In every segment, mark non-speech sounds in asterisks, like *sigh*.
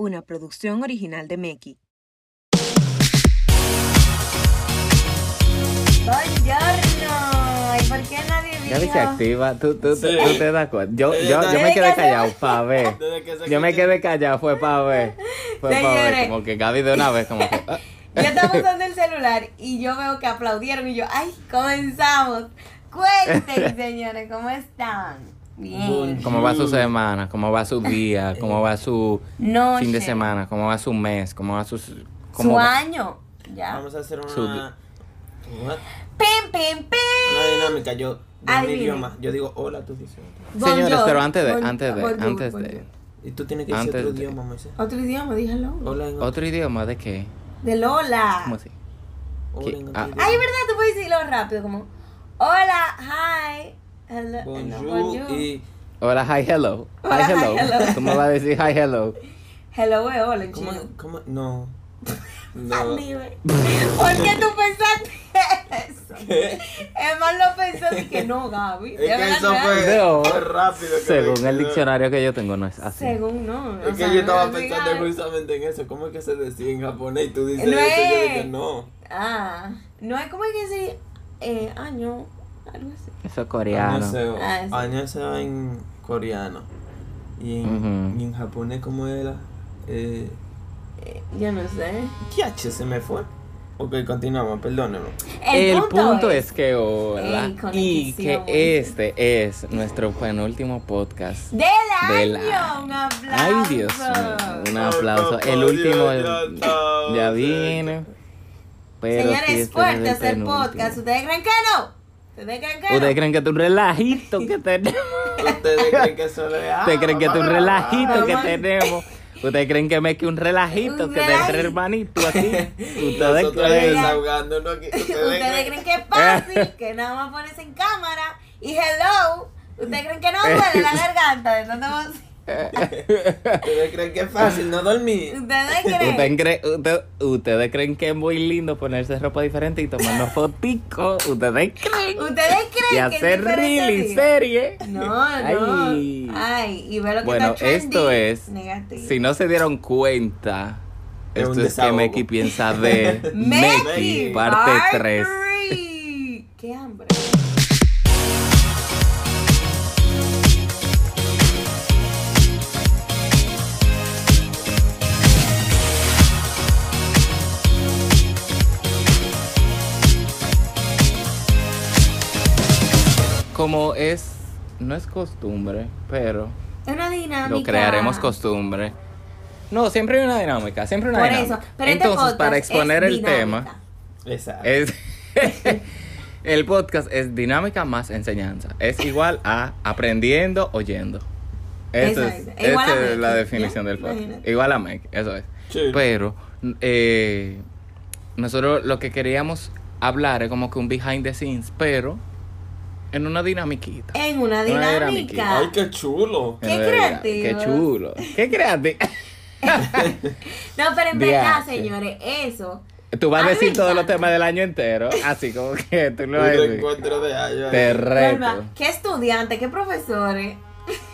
una producción original de Meki. ¿Y por qué nadie vino? Gaby se activa, tú, tú, Sí. tú te das cuenta. Yo, yo, yo me quedé que callado para ver. Desde que se Yo me quedé callado, fue para ver. Fue para ver, Señores. como que Gaby de una vez, como que. ah. *laughs* Yo estaba usando el celular y yo veo que aplaudieron y yo, ay, comenzamos. Cuenten, *laughs* señores, ¿cómo están? Bien. ¿Cómo va su semana? ¿Cómo va su día? *laughs* ¿Cómo va su Noche. fin de semana? ¿Cómo va su mes? ¿Cómo va su. Su cómo va? año. Ya. Vamos a hacer una, Su-? Pim, pim, pim. una dinámica. Yo, de un Adivinen. idioma. Yo digo hola, tú dices. Señores, pero antes de, Bon- antes de, antes de. Y tú tienes que decir otro de- idioma, Moisés. Otro idioma. Hola en otro. ¿Otro idioma de qué? De Lola. ¿Cómo así? Hola ¿Qué? en otro Ah. idioma. Ay, ¿verdad? Tú puedes decirlo rápido, como, hola, hi. Hello, Bonjour, bonjour. y Hola, hi, hello. Hola, hi, hi, hello. hello. *laughs* ¿Cómo va a decir hi, hello? Hello, es hola, ¿cómo, cómo? No. *laughs* No. ¿Por qué tú pensaste eso? ¿Qué? Emma lo pensó y que no, Gaby. Es que eso fue, No. fue rápido. que Según el diccionario que yo tengo, no es así. Según no. o Es que sea, yo no estaba es pensando justamente en eso. ¿Cómo es que se decía en japonés? Y tú dices No eso. y Yo es. dije no. Ah, no es como que decir eh, año, algo así. Eso es coreano. Añaseo. Ah, sí. Añaseo en coreano. Y en, Ujú. y en japonés, ¿cómo era? Eh, Eh, yo no sé. ¿Qué H se me fue? Ok, continuamos, perdónenme. El, punto, es, que hola Ey, y que este es nuestro penúltimo podcast. Del año, Del año. un aplauso. Ay, Dios mío, un aplauso. Ay, El último ya ya sí. viene. Pero sí, Señores, este es fuerte el hacer penúltimo. podcast. ¿Ustedes creen que no? ¿Ustedes creen que no? ¿Ustedes creen que es un relajito que tenemos? ¿Ustedes creen que eso le ¿Ustedes creen que es un relajito que tenemos? ¿Ustedes creen que me que un relajito Un que relajito. tres hermanitos aquí? *laughs* ¿Ustedes Nosotros creen? desahogándonos aquí. ¿Ustedes, ¿Ustedes creen que es fácil? que nada más pones en cámara y hello. ¿Ustedes creen que no duele la garganta voz? ¿Ustedes creen que es fácil no dormir? ¿Ustedes creen? ¿Ustedes creen, usted- ¿Ustedes creen que es muy lindo ponerse ropa diferente y tomarnos *laughs* foticos? ¿Ustedes creen? ¿Ustedes Y creen que es hacer reel y serie. No, no. Ay. Ay, y ve lo que Bueno, está trendy. esto es, Negativo. si no se dieron cuenta, Es esto es que. Meki piensa *laughs* de Meki, parte 3. three. ¡Qué Como es, no es costumbre, pero Es una dinámica. lo crearemos costumbre. No, siempre hay una dinámica, siempre hay una Por dinámica. eso. Pero este Entonces, para exponer es el tema. Exacto. es *laughs* el podcast es dinámica más enseñanza. Es igual a aprendiendo oyendo. Esa es, esa a es la definición ¿ya? del podcast. Imagínate. Igual a Meki, eso es. Sí. Pero eh, nosotros lo que queríamos hablar es como que un behind the scenes, pero en una dinamiquita. En una Una dinámica. Ay, qué chulo. Qué creativos. Qué chulo. Qué creativo. *laughs* No, pero en verdad, señores, eso. Tú vas a decir todos los temas del año entero, así como que tú lo Un vas a decir. reencuentro de años. Te reto. Norma, ¿Qué estudiante? ¿Qué profesores?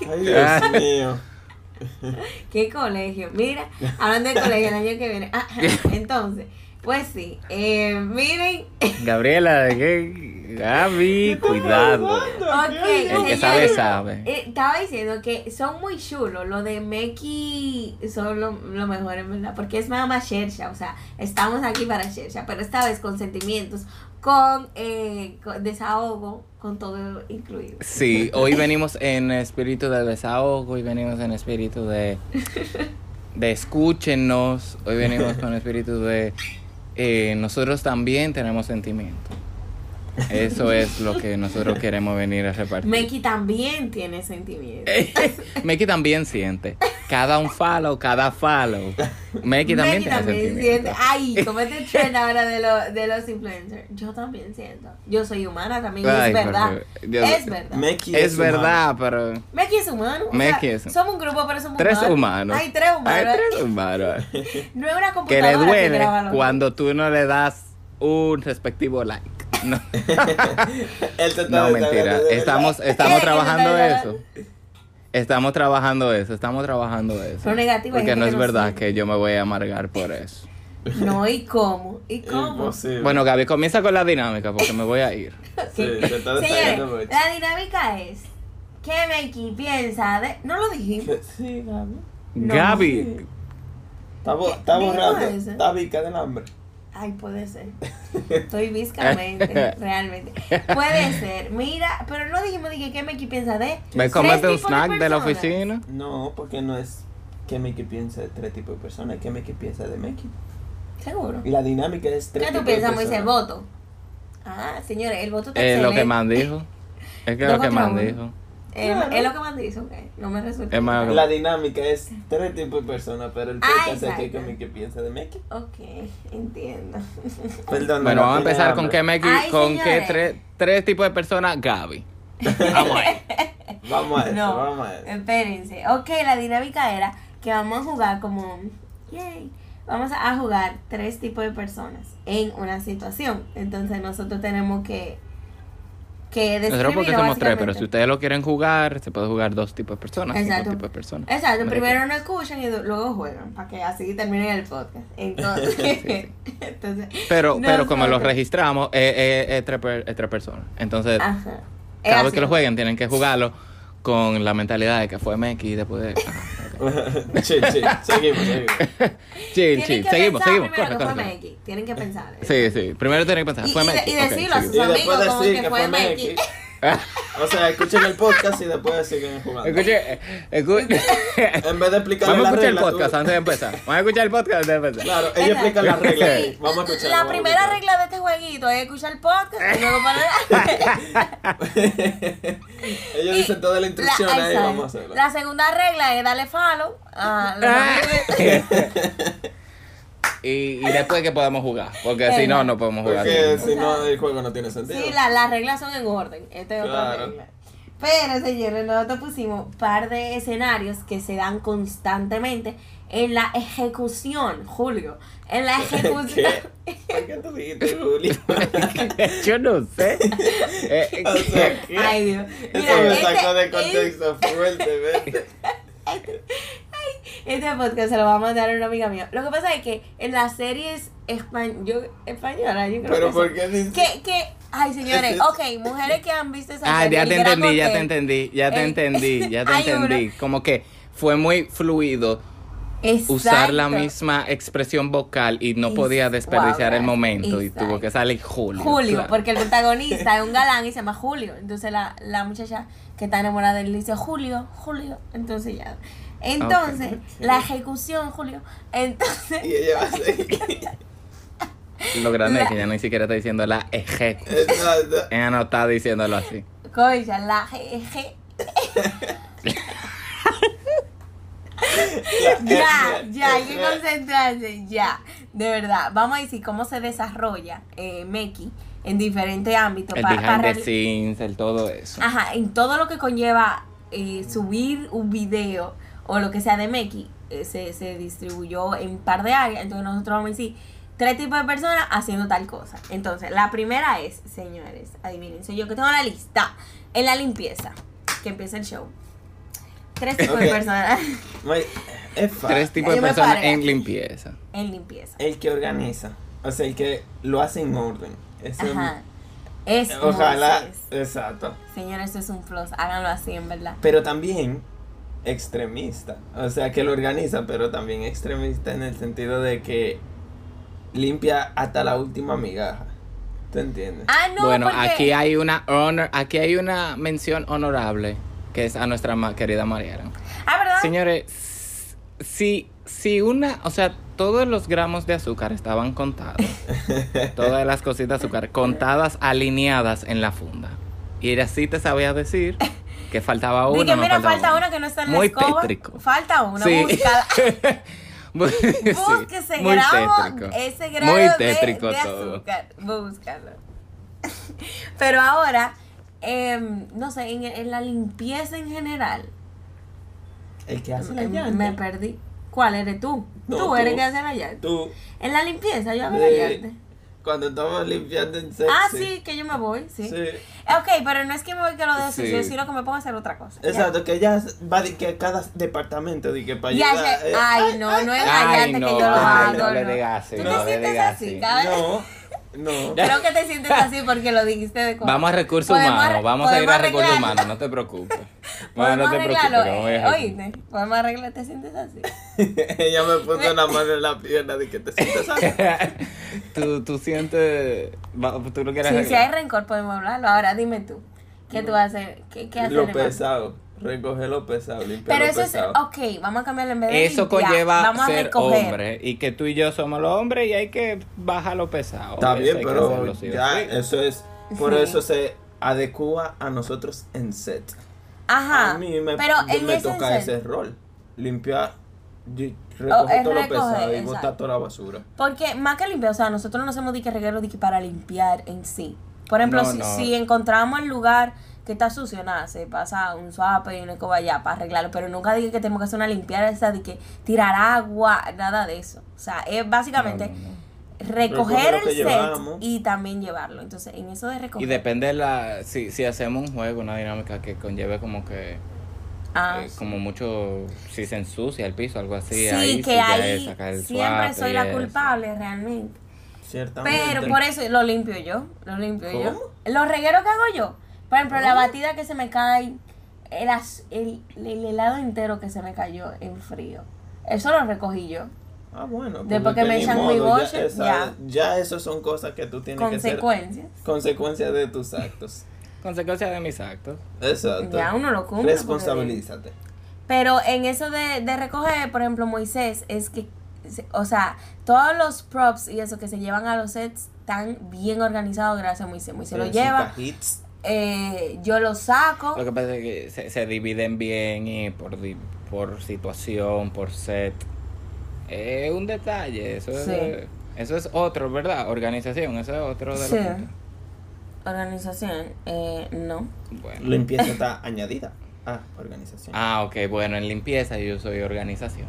Ay, Dios *laughs* mío. *laughs* ¿Qué colegio? Mira, hablando de colegio el año que viene. Ah, entonces, pues sí. Eh, miren. Gabriela, ¿qué? Gaby, cuidado. El que sabe, sabe. eh, estaba diciendo que son muy chulos. Lo de Meki son lo, lo mejor, en verdad. Porque es mamá Shersha. O sea, estamos aquí para Shersha. Pero esta vez con sentimientos, con, eh, con desahogo, con todo incluido. Sí, hoy venimos en espíritu de desahogo, hoy venimos en espíritu de, de escúchenos, hoy venimos con espíritu de eh, nosotros también tenemos sentimiento. Eso es lo que nosotros queremos venir a repartir. Meki también tiene sentimientos. *laughs* Meki también siente. Cada un follow, cada follow. Meki también tiene siente. sentimiento. Ay, como este trend ahora de, lo, de los influencers. Yo también siento. Yo soy humana también. Ay, es verdad. es verdad. Meki Es humano. verdad, pero Meki es humano. o Meki sea, es- Somos un grupo, pero somos tres humanos. humanos. Hay tres humanos. Hay tres humanos. *laughs* No es una que computadora le duele los- cuando tú no le das un respectivo like. No, *laughs* Él te está no mentira. Estamos, *laughs* estamos trabajando ¿Qué te eso. Estamos trabajando eso, estamos trabajando eso. Pero negativo, Porque no que es verdad que yo me voy a amargar por eso. No, ¿y cómo? ¿Y cómo? Imposible. Bueno, Gaby, comienza con la dinámica porque me voy a ir. *laughs* Sí, se está Señores, mucho. la dinámica es ¿Qué Meki piensa de.? No lo dijimos. Sí, Gaby. No, Gaby, Está, bo- está borrado. Está vica del hambre. Ay, puede ser. *laughs* Estoy viscamente, *laughs* realmente. Puede ser. Mira, pero no dijimos de que qué Meki piensa de. ¿ves tres comerte un tipos snack de la personas. oficina? No, porque no es que Mickey piensa de tres tipos de personas, que Mickey piensa de Mickey. Seguro. Y la dinámica es tres ¿Qué tú tipos de piensas, Moisés? El voto. Ah, señores, el voto está Es lo que excelente. man dijo. Es que lo que man uno. dijo. Eh. Es lo que man dice, ok. No me resulta. Es más- La dinámica es tres tipos de personas, pero el Ah, podcast es que exacto. Mickey piensa de Mickey. Ok, entiendo. *laughs* Perdón. Bueno, no vamos a empezar con qué Meki, con qué tres, tres tipos de personas, Gaby. Vamos ahí. *laughs* Vamos a eso, No, vamos a eso. espérense. Ok, la dinámica era que vamos a jugar como. Yay. Vamos a jugar tres tipos de personas en una situación. Entonces nosotros tenemos que. Que Nosotros porque somos tres, pero si ustedes lo quieren jugar, se puede jugar dos tipos de personas. Exacto. tipos de personas. Exacto, primero no escuchan y luego juegan, para que así terminen el podcast. Entonces, *laughs* *laughs* entonces Pero, pero como lo nosotros- registramos, es, es- es tres, per- es tres personas. Entonces, Ajá. Cada vez que lo jueguen, tienen que jugarlo con la mentalidad de que fue Meki y después de. *laughs* Chill, chill. Seguimos, seguimos. chill, Tienen chill. que Seguimos, pensar seguimos. primero Corre, que corre, fue corre. Meki. Tienen que pensar. Sí, sí. Primero tienen que pensar. Y- fue y de- y decirlo a sus Y amigos después como decir que que fue fue Meki. *laughs* O sea, escuchen el podcast y después siguen jugando. Escuche, escuche. En vez de explicarle Vamos a la escuchar el podcast tú- antes de empezar. Vamos a escuchar el podcast antes de empezar. Claro, ella explica las reglas. Sí. Vamos a escuchar. La primera regla de este jueguito es escuchar el podcast y luego para *laughs* Ellos dicen toda la instrucción ahí, vamos a hacerlo. La segunda regla es darle follow a los Ah. amigos. *laughs* Y, y después que podamos jugar. Porque si no, no podemos jugar. Porque si no, el juego no tiene sentido. Sí, la- las reglas son en orden. Esta es otra Claro. regla. Pero, señores, nosotros pusimos un par de escenarios que se dan constantemente en la ejecución, Julio. En la *laughs* ejecución. ¿Qué? ¿Por qué tú dijiste, Julio? *laughs* Yo no sé. Eh, *laughs* O sea, ¿qué? Ay, Dios. Eso Mira, me este- sacó de este- contexto fuertemente. Este podcast se lo va a mandar a una amiga mía. Lo que pasa es que en las series españ- yo, españolas, yo creo Pero que ¿por qué dices? que, que, ay señores, *laughs* ok, mujeres que han visto esa Ah, serie, ya El te entendí, ya te entendí, ya te El- entendí, *laughs* ya te entendí. Como que fue muy fluido usar la misma expresión vocal y no podía desperdiciar wow, el momento y tuvo que salir Julio. Julio, claro. porque el *laughs* protagonista es un galán y se llama Julio. Entonces la, la muchacha que está enamorada de él le dice Julio, Julio. Entonces ya. Entonces, la ejecución, Julio. Entonces, Y ella va a seguir. *laughs* Lo grande es que ya ni siquiera está diciendo la ejecución. Exacto. Ella no está diciéndolo así. coña, la eje- *laughs* Ya, ya, hay que concentrarse, ya. De verdad, vamos a decir cómo se desarrolla eh, Meki en diferentes ámbitos. El pa- behind the reali- scenes, el todo eso. Ajá, en todo lo que conlleva eh, subir un video o lo que sea de Meki, eh, se, se distribuyó en un par de áreas. Entonces nosotros vamos a decir tres tipos de personas haciendo tal cosa. Entonces, la primera es, señores, adivinen, soy yo que tengo la lista. En la limpieza, que empieza el show. Tres tipos de personas *laughs* Es fácil. Tres tipos de personas en limpieza. en limpieza. El que organiza. O sea, el que lo hace en orden. Es un- Ajá. Es Ojalá. Exacto. Señores, esto es un plus. Háganlo así, en verdad. Pero también extremista. O sea, que lo organiza, pero también extremista en el sentido de que limpia hasta la última migaja. ¿Te entiendes? Ah, no, bueno, porque- aquí hay una honor, aquí hay una mención honorable que es a nuestra querida Mariana. Ah, ¿verdad? Señores, si, si una, o sea, todos los gramos de azúcar estaban contados, *laughs* todas las cositas de azúcar contadas, alineadas en la funda. Y así te sabía decir que faltaba que no mira, falta una. una que no está en la Muy escoba. tétrico. Falta una, Sí. búscala. *laughs* *laughs* Sí, muy tétrico. ese grado Muy de- tétrico de, todo. azúcar. Búscalo. *laughs* Pero ahora, em, no sé, en, en la limpieza en general, El que hace la llanta. me perdí. ¿Cuál eres tú? No, tú eres tú. que hace la llanta. Tú, En la limpieza yo hago la llanta. Cuando estamos limpiando en sexy. Ah, sí, que yo me voy, sí. Sí. Ok, pero no es que me voy que lo de sucio, Sí. sino que me pongo a hacer otra cosa. Ya. Exacto, que ella va de que a cada departamento de que para sé. eh, Ay, no, no es Ay, no, que yo lo hago. no no. digas así, ¿Tú no te le sientes digas así? No, no. Creo que te sientes así porque lo dijiste de cosas. Vamos a recursos humanos, vamos a ir a recursos humanos, no te preocupes. *laughs* Bueno, no te preocupes, arreglarlo. que vamos a ir eh, a- Oíste, podemos arreglar, te sientes así. *laughs* ella me puso una mano en la pierna de que te sientes así. *laughs* tú, tú sientes. Tú lo quieres Sí, si hay rencor podemos hablarlo. Ahora dime tú, ¿qué tú haces? ¿Qué, qué haces? Lo pesado. Recoger lo pesado, limpiar Pero lo eso es, ok, vamos a cambiarlo en vez de Eso limpiar, conlleva vamos a ser recoger. hombre y que tú y yo somos los hombres y hay que bajar lo pesado. Está Eso bien, pero ya sí. eso es. Por Sí. eso se adecua a nosotros en set. Ajá, a mí me, pero en me ese toca set- ese rol. Limpiar, Oh, recoger todo lo pesado y botar toda la basura. Porque más que limpiar, o sea, nosotros no hacemos dique reguero dique para limpiar en sí. Por ejemplo, No, si, no. si encontramos el lugar que está sucio, nada, se pasa un suape y una escoba allá para arreglarlo, pero nunca dije que tenemos que hacer una limpieza esa de que tirar agua, nada de eso. O sea, es básicamente No, no, no. recoger el set llevamos. y también llevarlo. Entonces, en eso de recoger. Y depende de la. Si, si hacemos un juego, una dinámica que conlleve como que. Ah, eh, como mucho. Si se ensucia el piso, algo así. sí, ahí que sí ya ahí es sacar el siempre soy la eso. culpable realmente. Ciertamente. Pero por eso lo limpio yo, lo limpio yo. ¿Cómo? Los regueros que hago yo. Por ejemplo, la batida que se me cae, el, el, el helado entero que se me cayó en frío. Eso lo recogí yo. Ah, bueno. Después que me echan mi boche, esa- ya. Ya eso son cosas que tú tienes que ser Consecuencias. consecuencias de tus actos. *laughs* Consecuencia de mis actos. Exacto. Ya uno lo cumple. Responsabilízate. Pero en eso de, de recoger, por ejemplo, Moisés, es que, se- o sea, todos los props y eso que se llevan a los sets están bien organizados gracias a Moisés. Moisés lo En sus lleva, cajitas. Eh, yo lo saco. Lo que pasa es que se, se dividen bien y por, por situación, por set. Es un detalle. Eso es, eso es otro, ¿verdad? Organización, eso es otro de los Sí. puntos. Organización, eh, no. Bueno. Limpieza está añadida a organización. Ah, ok, bueno, en limpieza yo soy organización.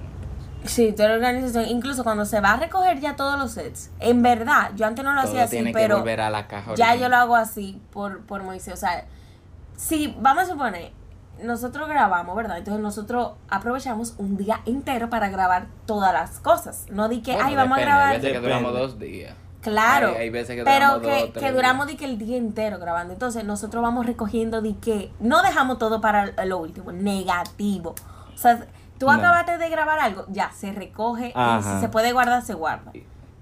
Sí, toda la organización, incluso cuando se va a recoger ya todos los sets, en verdad, yo antes no lo Todo hacía así, tiene que pero volver a la caja ya yo lo hago así por, por Moisés. O sea, si vamos a suponer, nosotros grabamos, ¿verdad? Entonces nosotros aprovechamos un día entero para grabar todas las cosas. No di que, Bueno, ay, vamos depende, a grabar. Hay veces que duramos dos días. Claro, Hay- hay veces que pero duramos que, dos, que tres duramos días. di que el día entero grabando. Entonces nosotros vamos recogiendo di que no dejamos todo para lo último, negativo. O sea, tú No. acabaste de grabar algo, ya, se recoge y Ajá. si se puede guardar, se guarda.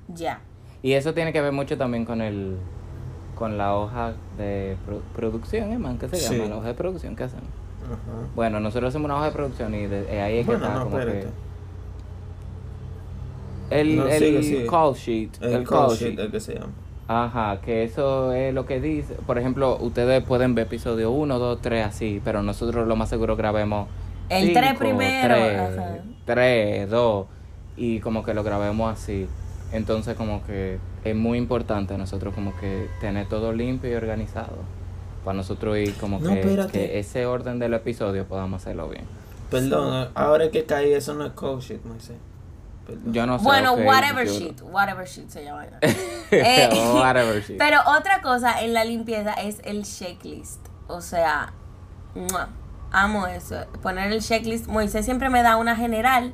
Ya. Y eso tiene que ver mucho también con el con la hoja de pro- producción, ¿eh, man? ¿Qué se Sí. llama? La hoja de producción que hacemos. Ajá. Bueno, nosotros hacemos una hoja de producción y de- eh, ahí es que está no, como espérate. que... El, No, el sigue, sigue. call sheet. El, El, call call sheet, sheet. el que se llama. Ajá, que eso es lo que dice. Por ejemplo, ustedes pueden ver episodio 1, 2, 3 así, pero nosotros lo más seguro grabemos El cinco, tres primero, tres, ajá. tres, dos, y como que lo grabemos así. Entonces como que es muy importante nosotros como que tener todo limpio y organizado. Para nosotros ir como No, que, ese orden del episodio podamos hacerlo bien. Perdón, ahora que caí, eso no es Moisés. Perdón. Yo no sé. Bueno, whatever yo- sheet, whatever sheet se llama. *laughs* Eh, Whatever sheet. Pero otra cosa en la limpieza es el checklist. O sea, ¡mua! Amo eso. Poner el checklist. Moisés siempre me da una general.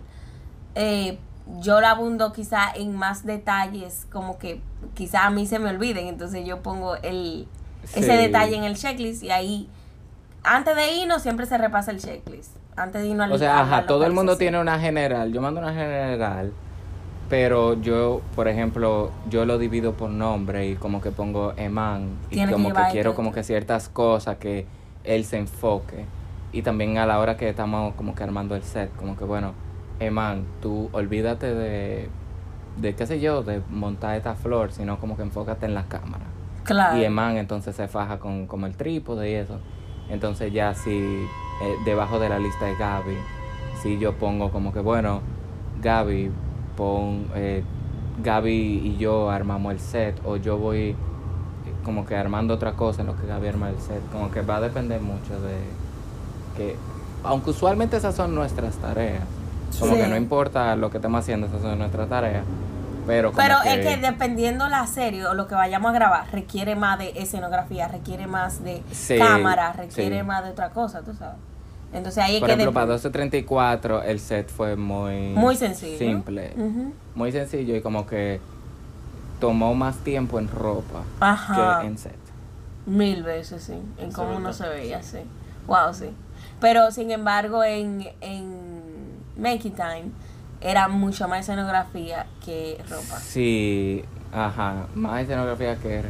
Eh, yo la abundo quizá en más detalles, como que quizá a mí se me olviden. Entonces yo pongo el, ese detalle en el checklist y ahí, antes de irnos, siempre se repasa el checklist. Antes de irnos al O sea, ajá, todo el mundo tiene una general. Yo mando una general, pero yo, por ejemplo, yo lo divido por nombre y como que pongo Eman y Tiene que como que, llevar quiero como que ciertas cosas que él se enfoque. Y también a la hora que estamos como que armando el set, como que bueno, Eman, tú olvídate de, de qué sé yo, de montar esta flor, sino como que enfócate en la cámara. Claro. Y Eman entonces se faja con como el trípode y eso. Entonces ya si eh, debajo de la lista de Gaby, si yo pongo como que bueno, Gaby, pon, eh, Gaby y yo armamos el set o yo voy eh, como que armando otra cosa en lo que Gaby arma el set. Como que va a depender mucho de que, aunque usualmente esas son nuestras tareas, como Sí. que no importa lo que estemos haciendo, esas son nuestras tareas. Pero, como Pero es que dependiendo la serie o lo que vayamos a grabar, requiere más de escenografía, requiere más de Sí, cámara, requiere sí. más de otra cosa, tú sabes. Entonces ahí es Por que ejemplo, de- para 1234 el set fue muy... Muy sencillo. Simple. Muy sencillo y como que tomó más tiempo en ropa Ajá. que en set. Mil veces, sí. En cómo es uno se veía, sí. Wow, sí. Pero sin embargo, en, en Making Time era mucho más escenografía que ropa. Sí, ajá. Más escenografía que,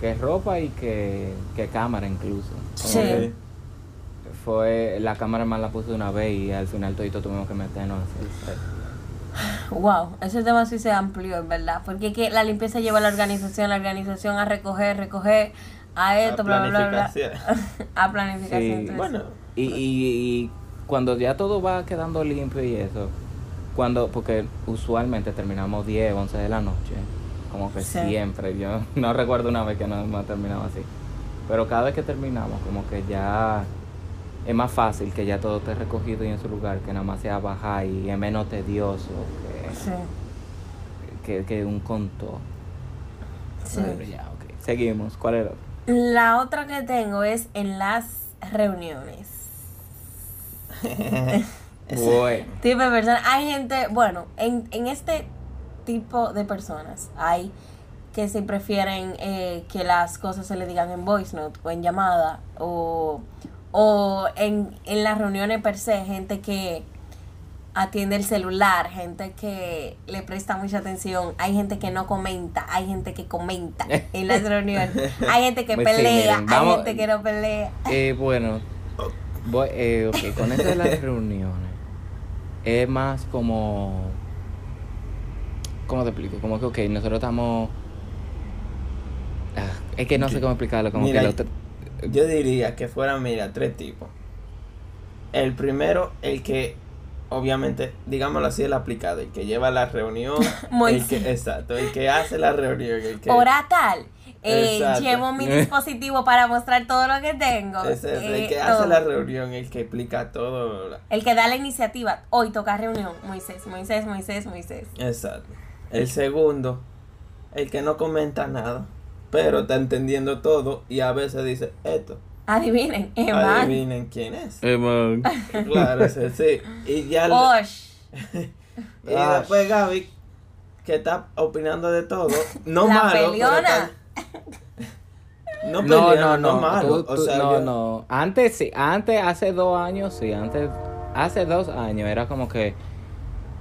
que ropa y que, que cámara incluso. Como Sí. que Fue, la cámara más la puse una vez y al final todito tuvimos que meternos a. Wow, ese tema sí se amplió, en verdad. Porque es que la limpieza lleva a la organización, la organización a recoger, recoger, a esto, bla, bla, bla, bla. planificación. *laughs* a planificación. Sí. Bueno, Y, y, y cuando ya todo va quedando limpio y eso, cuando, porque usualmente terminamos 10, 11 de la noche, como que Sí. siempre, yo *laughs* no recuerdo una vez que no hemos terminado así, pero cada vez que terminamos como que ya es más fácil que ya todo esté recogido y en su lugar, que nada más sea bajar y es menos tedioso Sí, que, que, un conto. sí. Pero ya, ok. Seguimos, ¿cuál era? La otra que tengo es en las reuniones. *laughs* Bueno. tipo de personas. Hay gente, bueno, en, en este tipo de personas hay que se prefieren eh, que las cosas se le digan en voice note o en llamada o, o en, en las reuniones per se, gente que atiende el celular, gente que le presta mucha atención, hay gente que no comenta, hay gente que comenta en las *laughs* reuniones, hay gente que Pues pelea, hay gente que no pelea. Eh, bueno, voy, eh, ok, con eso de las *laughs* reuniones, es más como. ¿Cómo te explico? Como que, ok, nosotros estamos. Ah, es que no sé cómo explicarlo, como Mira, que lo tr- yo diría que fueran, mira, tres tipos. El primero, el que, obviamente, digámoslo así, el aplicado, el que lleva la reunión. *laughs* el Moisés. que, exacto, el que hace la reunión. El que, Hora tal. Eh, llevo mi dispositivo para mostrar todo lo que tengo. Es el eh, que todo. hace la reunión, el que explica todo. El que da la iniciativa. Hoy toca reunión. Moisés, Moisés, Moisés, Moisés. Exacto. El segundo, el que no comenta nada, pero está entendiendo todo y a veces dice esto. Adivinen, más. Adivinen quién es. Eh, man. *laughs* Claro, ese sí. Y ya Osh. *laughs* y después Gaby, que está opinando de todo, no La malo. está- No, No, no, no. malo. tú- o tú- sea, no, yo- no. Antes sí, antes, hace dos años, sí, antes, hace dos años era como que,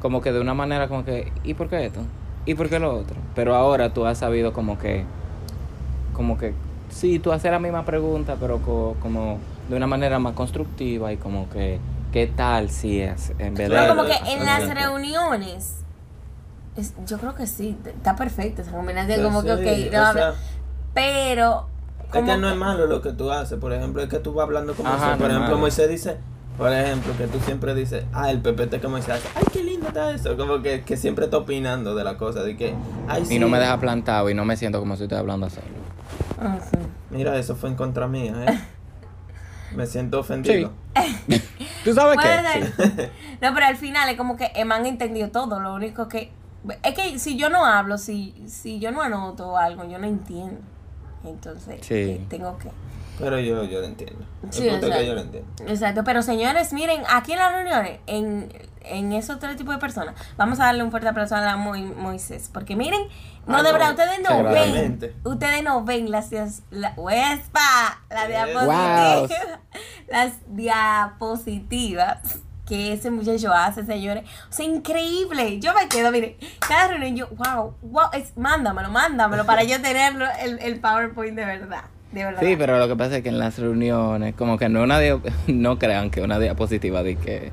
como que de una manera como que, ¿y por qué esto? ¿Y por qué lo otro? Pero ahora tú has sabido como que, como que, sí, tú haces la misma pregunta, pero co- como de una manera más constructiva y como que, ¿qué tal si es? En vez de... Pero Claro, como que en las tiempo. reuniones. Es- yo creo que sí, está perfecto esa combinación. yo Como que, ok, no, sea, pero. Es que no es malo lo que tú haces. Por ejemplo, es que tú vas hablando con Moisés. Por ejemplo. Moisés dice, por ejemplo, que tú siempre dices, ah, el pepete que Moisés hace. Ay, qué lindo está eso. Como que, que siempre está opinando de la cosa. De que, ay, sí. Y no me deja plantado y no me siento como si estoy hablando solo. Ah, sí. Mira, eso fue en contra mía, ¿eh? *laughs* Me siento ofendido. *laughs* ¿Tú sabes qué? No, pero al final es como que me han entendido todo. Lo único que. Es que si yo no hablo, si, si yo no anoto algo, yo no entiendo. Entonces, Sí. eh, tengo que. Pero yo, yo lo entiendo. El Sí, punto es exacto. que yo lo entiendo. Exacto, pero señores, miren, aquí en las reuniones, en, en esos tres tipos de personas, vamos a darle un fuerte aplauso a la Mo- Moisés, porque miren, no, Ah, de no, verdad, ustedes no ven, ustedes no ven las, dias- la, ¡Uespa! las diapositivas, las diapositivas que ese muchacho hace, señores, o sea, increíble, yo me quedo, miren, cada reunión yo, wow, wow, es, mándamelo, mándamelo para yo tenerlo, el, el PowerPoint de verdad, de verdad. Sí, pero lo que pasa es que en las reuniones, como que no una *laughs* no crean que una diapositiva de que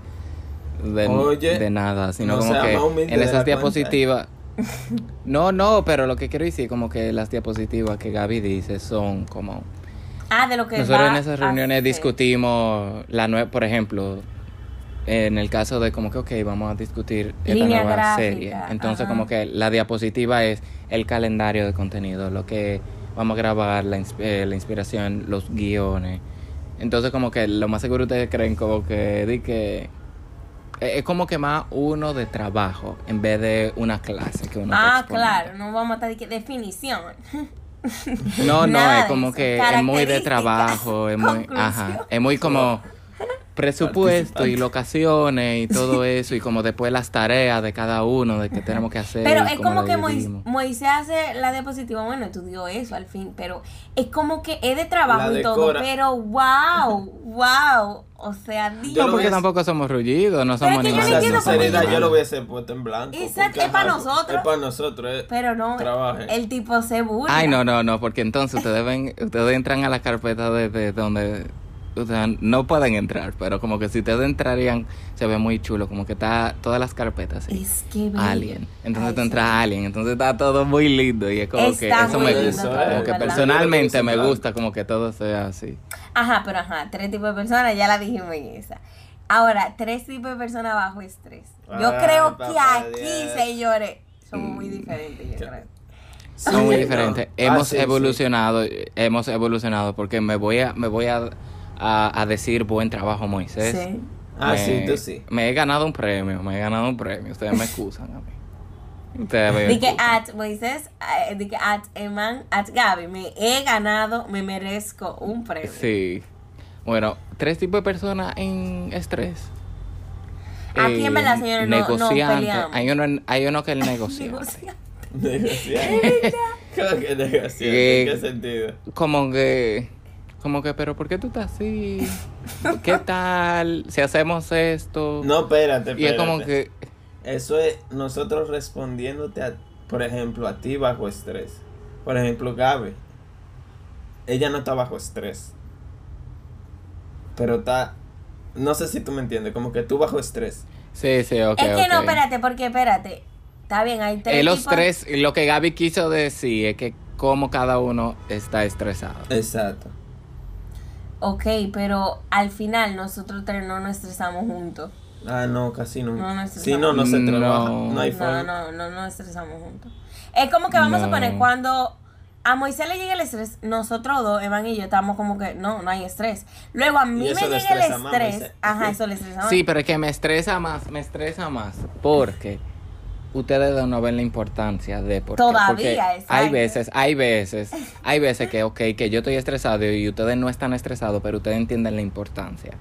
de, Oye, de nada, sino no como que en esas diapositivas *laughs* No, no, pero lo que quiero decir como que las diapositivas que Gaby dice son como Ah, de lo que nosotros va en esas reuniones discutimos la nueva, por ejemplo, en el caso de como que, ok, vamos a discutir esta Línea nueva gráfica, serie. Entonces, ajá. como que la diapositiva es el calendario de contenido, lo que vamos a grabar, la, eh, la inspiración, los guiones. Entonces, como que lo más seguro ustedes creen como que, di que Es es como que más uno de trabajo en vez de una clase que uno Ah, claro, no vamos a estar de definición. No, no, *laughs* Nada es como que es muy de trabajo, es muy, ajá, Conclusión. es muy como presupuesto y locaciones y todo *laughs* eso y como después las tareas de cada uno de qué tenemos que hacer. Pero es como que dividimos. Moisés hace la diapositiva, bueno, estudió eso al fin, pero es como que es de trabajo y todo, pero wow, wow, *laughs* o sea, Dios. No, porque ves- tampoco somos rullidos, no somos que yo yo- lo hubiese puesto en blanco. Exacto, es pa' ajá, nosotros. Es para nosotros. eh. Pero no, Trabajen. el tipo se burla. Ay, no, no, no, porque entonces ustedes ven, ustedes entran a la carpeta de, de donde o sea, no pueden entrar, pero como que si ustedes entrarían, se ve muy chulo, como que está todas las carpetas. Es que bello. Alien. Entonces Ay, tú sí. entras a Alien, entonces está todo muy lindo y es como que eso me gusta, todo, como que ¿verdad? personalmente me gusta como que todo sea así. Ajá, pero ajá, tres tipos de personas, ya la dijimos en esa. Ahora, tres tipos de personas bajo estrés. Yo creo que aquí, Dios. señores, somos muy diferentes, yo ¿Qué? creo. Son muy Sí, diferentes. no. Hemos Ah, sí, sí. evolucionado, hemos evolucionado porque me voy a me voy a, a, a decir buen trabajo, Moisés. Sí. Ah, Me- sí, tú sí. Me he ganado un premio, me he ganado un premio. Ustedes me excusan a mí. Ustedes me Di que at Moisés, eh, di que at Eman, at Gaby, me he ganado, me merezco un premio. Sí. Bueno, tres tipos de personas en estrés. Aquí, en verdad, señores, no- no negociante. peleamos. hay, uno, hay uno que es el negociante. Negocia- *laughs* Negociar. *laughs* ¿Cómo que? Eh, ¿En qué sentido? como que como que pero por qué tú estás así qué tal si hacemos esto No, espérate, espérate. y es como que Eso es nosotros respondiéndote a, por ejemplo, a ti bajo estrés. Por ejemplo, Gaby. Ella no está bajo estrés. Pero está. No sé si tú me entiendes, como que tú bajo estrés. sí sí ok es que no, espérate, porque espérate. Está bien, hay tres Eh, los tipos- tres lo que Gaby quiso decir es que como cada uno está estresado Exacto. Ok, pero al final nosotros tres no nos estresamos juntos. Ah, no, casi no. No, no Si no, no se No. trabaja. No hay No, forma. no, no, no nos estresamos juntos. Es como que vamos a No. poner cuando a Moisés le llega el estrés, nosotros dos, Evan y yo, estamos como que no, no hay estrés. Luego a mí me eso le llega el estresa más, estrés. Moisés. Ajá, eso le estresa más. sí pero es que me estresa más me estresa más porque ustedes no ven la importancia de por qué. Todavía, Porque hay veces hay veces hay veces que ok que yo estoy estresado y ustedes no están estresados pero ustedes entienden la importancia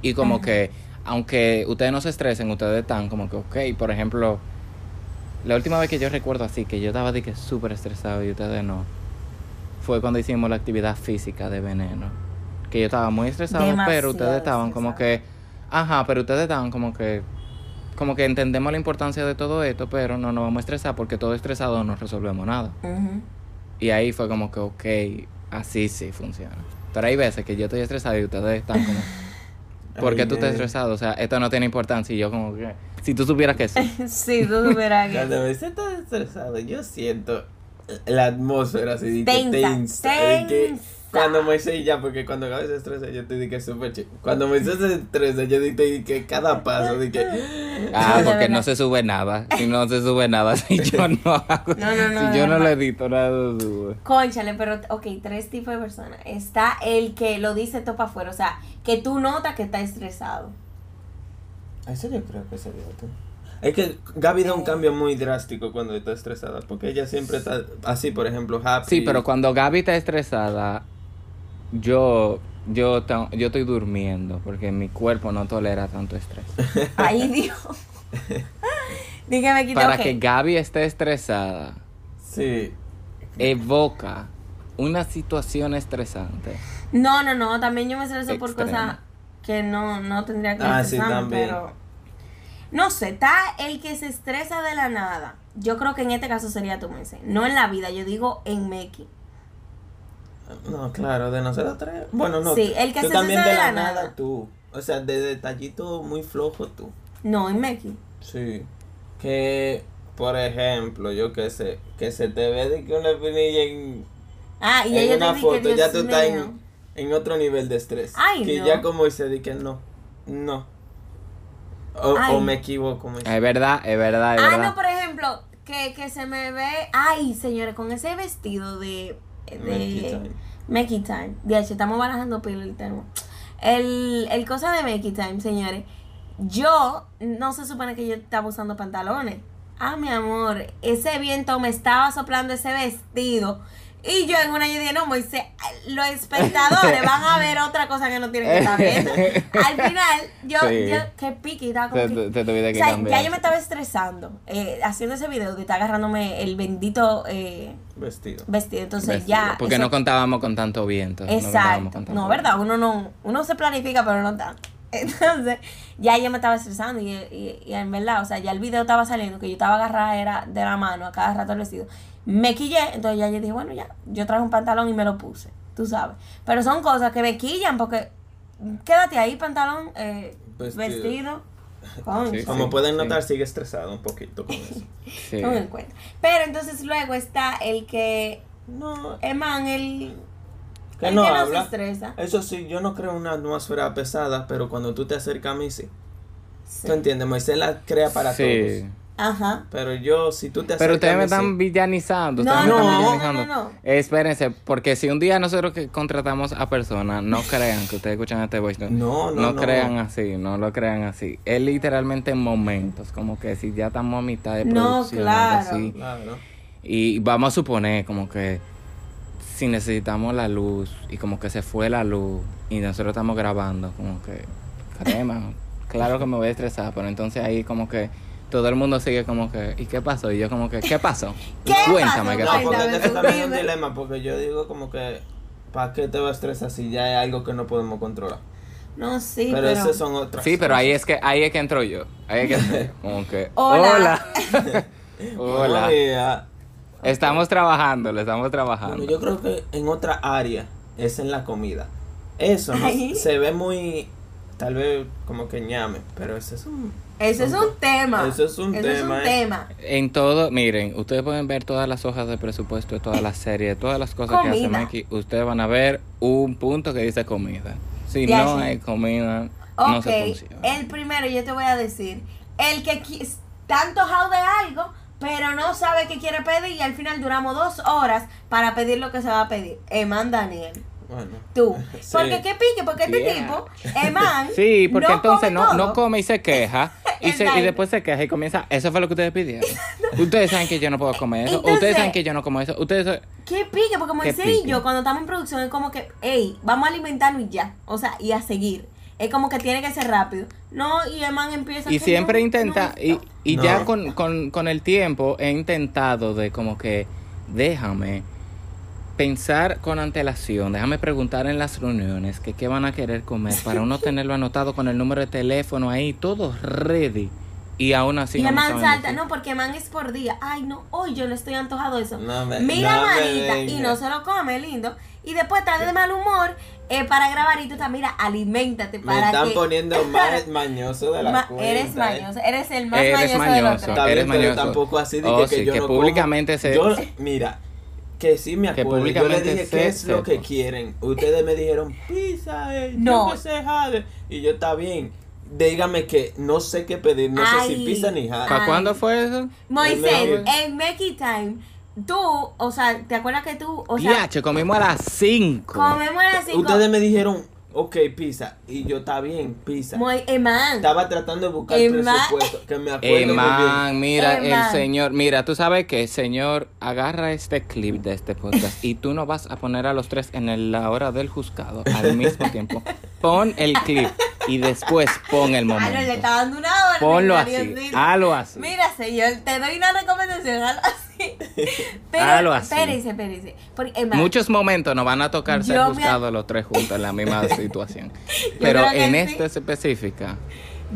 y como Ajá. que aunque ustedes no se estresen ustedes están como que ok por ejemplo la última vez que yo recuerdo así que yo estaba de que súper estresado y ustedes no fue cuando hicimos la actividad física de veneno que yo estaba muy estresado pero ustedes estaban como que ajá pero ustedes estaban como que como que entendemos la importancia de todo esto pero no nos vamos a estresar porque todo estresado no resolvemos nada y ahí fue como que, ok, así sí funciona. Pero hay veces que yo estoy estresado y ustedes están como, *laughs* ¿por qué tú estás estresado? O sea, esto no tiene importancia. Y yo como que, si tú supieras que sí. *laughs* sí, tú supieras que. Cuando me siento estresado, yo siento la atmósfera así Tensa, tensa. tensa. Cuando Moisés ya, porque cuando Gaby se estresa, yo te dije súper chido. Cuando Moisés se estresa, yo dije que cada paso, dije Ah, *laughs* de porque no se sube nada. Si no se sube nada, *laughs* si yo no *laughs* hago, No, no, no, si yo no le edito nada, sube. Conchale, pero, ok, tres tipos de personas. Está el que lo dice todo para afuera, o sea, que tú notas que está estresado. Eso yo creo que sería tú. Es que Gaby da un cambio muy drástico cuando está estresada, porque ella siempre está así, por ejemplo, happy. Sí, pero cuando Gaby está estresada, yo, yo, yo estoy durmiendo porque mi cuerpo no tolera tanto estrés. *laughs* Ay, Dios. *laughs* Dígame, Para que Gaby esté estresada, Sí. evoca una situación estresante. No, no, no, también yo me estreso por cosas que no, no tendría que Ah, sí, también. pero... No sé, está el que se estresa de la nada. Yo creo que en este caso sería tu Moisés. No en la vida, yo digo en Meki. No, claro, de nosotros tres. Bueno, no. Sí, el que tú se también de de la nada, nada. tú. O sea, de detallito muy flojo tú. No, en Meki. Sí. Que, por ejemplo, yo qué sé, que se te ve de que una pinilla en, Ah, y en yo una te foto, Dios ya tú estás en, en otro nivel de estrés. Ay, que no. ya como dice, di que no, no. O, o me equivoco, me Es verdad, es verdad, es Ah, verdad. no, por ejemplo, que, que se me ve... Ay, señores, con ese vestido de... De. Meki Time. De hecho, estamos barajando pelo el tema. El, el cosa de Meki Time, señores. yo no se supone que yo estaba usando pantalones. Ah, mi amor, ese viento me estaba soplando ese vestido. Y yo en una yo dije, no, Moisés, los espectadores van a ver *laughs* otra cosa que no tienen que estar viendo. Al final, yo, Sí. yo, qué pique, estaba como Te, que- te- te o sea, cambiar. ya yo me estaba estresando eh, haciendo ese video de estar agarrándome el bendito eh, Vestido. vestido. Entonces Vestido, ya. Porque eso- no contábamos con tanto viento. no Exacto. con tanto No. ¿verdad? Uno no, uno se planifica, pero no tanto. *laughs* Entonces, ya yo me estaba estresando y, y, y en verdad, o sea, ya el video estaba saliendo, que yo estaba agarrada era de la mano a cada rato el vestido. Me quillé, entonces ya yo dije, bueno, ya, yo traje un pantalón y me lo puse, tú sabes. Pero son cosas que me quillan porque quédate ahí, pantalón, eh, Vestido. vestido. *laughs* Sí, Como sí, pueden sí. notar, sigue estresado un poquito con eso. *laughs* Pero entonces luego está el que, no, el man, el, Que el no que no se habla. estresa. Eso sí, yo no creo una atmósfera pesada, pero cuando tú te acercas a mí, sí. Sí. ¿Tú entiendes? Moisés la crea para Sí. todos. Ajá. Pero yo, si tú te acercas Pero ustedes me sí. están villanizando. No, ustedes me no, están no, no, villanizando. no, no. Eh, espérense, porque si un día nosotros que contratamos a personas, no *laughs* crean que ustedes escuchan este voice note, No, no, no. crean así, no lo crean así. Es literalmente en momentos, como que si ya estamos a mitad de No, producción, claro. algo así, Claro. y vamos a suponer como que si necesitamos la luz y como que se fue la luz y nosotros estamos grabando, como que, crema, *laughs* claro que me voy a estresar, pero entonces ahí como que todo el mundo sigue como que, ¿y qué pasó? Y yo como que, ¿qué pasó? *laughs* ¿Qué Cuéntame pasó? qué No, pasó. porque Cuéntame, eso tú también es un dilema, porque yo digo como que, ¿para qué te va a estresar si ya hay algo que no podemos controlar? No, sí, pero pero. esas son otras Sí, pero ahí es que ahí es que entro yo. Ahí es que como que *laughs* Hola. hola. *laughs* Hola. Ah, Estamos trabajando, le estamos trabajando. Bueno, yo creo que en otra área es en la comida. Eso ¿no? Se ve muy, tal vez como que ñame, pero ese es un... Eso es un tema. Eso es un Eso es tema, un eh. tema. En todo, miren, ustedes pueden ver todas las hojas de presupuesto de todas las series, todas las cosas que hace Comida. Mikey. Ustedes van a ver un punto que dice comida. Si Ya, no sí. hay comida, no Ok, se funciona. el primero yo te voy a decir. El que está antojado de algo, pero no sabe qué quiere pedir y al final duramos dos horas para pedir lo que se va a pedir. Eman Daniel. Bueno. Tú. *laughs* Sí. Porque qué pique, porque este Yeah. tipo, Eman. *laughs* Sí, porque no entonces come no, todo. no come y se queja. Y, se- y después se queja y comienza. Eso fue lo que ustedes pidieron. ustedes saben que yo no puedo comer eso. Entonces- ustedes saben que yo no como eso. Ustedes. Qué pique, porque Moisés y yo cuando estamos en producción es como que, hey, vamos a alimentarnos y ya. O sea, y a seguir. Es como que tiene que ser rápido. No, y el man empieza Y siempre no, intenta. no, Y, y No. ya con, con, con el tiempo he intentado de como que. Déjame pensar con antelación, déjame preguntar en las reuniones que qué van a querer comer para uno *laughs* tenerlo anotado con el número de teléfono ahí, todo ready. Y aún así y no el me man salta, decir. no, porque el man es por día. Ay, no, hoy yo no estoy antojado de eso. No me- Mira, no me manita, y no se lo come, lindo. Y después está de mal humor eh, para grabar y tú estás, mira, aliméntate Me para están que... poniendo *laughs* más mañoso de la Ma- cuenta. eres ¿eh? mañoso, eres el más Eres mañoso, de los Eres pero mañoso. tampoco así de Oh, que, sí, yo que no públicamente como. se- Yo, *laughs* mira, que sí me Que acuerdo. Yo le dije se qué es lo que quieren. Ustedes me dijeron pizza, eh, No. yo que sé jade. Y yo está bien. Dígame que no sé qué pedir, no sé si pizza ni jade. ¿Para cuándo fue eso? Moisés, en Make Time, tú, o sea, ¿te acuerdas que tú, o sea, Yache, comimos a las 5. comemos a las cinco... Ustedes me dijeron, ok, pizza. Y yo está bien, pizza. Muy, Estaba tratando de buscar el presupuesto. Que me acuerdo Eh, muy bien. man, mira, el señor, mira, tú sabes que, señor, agarra este clip de este podcast y tú no vas a poner a los tres en el- la hora del juzgado al mismo tiempo. Pon el clip y después pon el Ah, no, le momento. está dando una orden. Ponlo así, hazlo así. Mira, señor, te doy una recomendación, hazlo así. Pero, así. Porque, eh, man, Muchos momentos nos van a tocar ser me- juzgados los tres juntos en la misma *laughs* situación. Pero en sí. esta específica,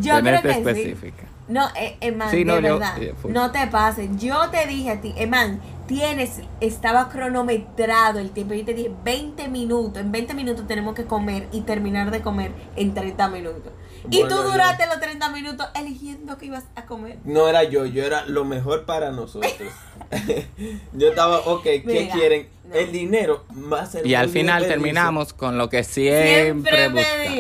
yo en creo esta que sí. específica. No, eh, eh, Sí, no, de yo- verdad, eh, no te pases. Yo te dije a ti, eh, man, tienes, estaba cronometrado el tiempo. Yo te dije 20 minutos. En 20 minutos tenemos que comer y terminar de comer en 30 minutos. Y tú yo- duraste los 30 minutos eligiendo que ibas a comer. No era yo, yo era lo mejor para nosotros. *laughs* *laughs* yo estaba, ok, ¿qué Mira, quieren? El dinero va a ser Y al final terminamos con lo que siempre, Siempre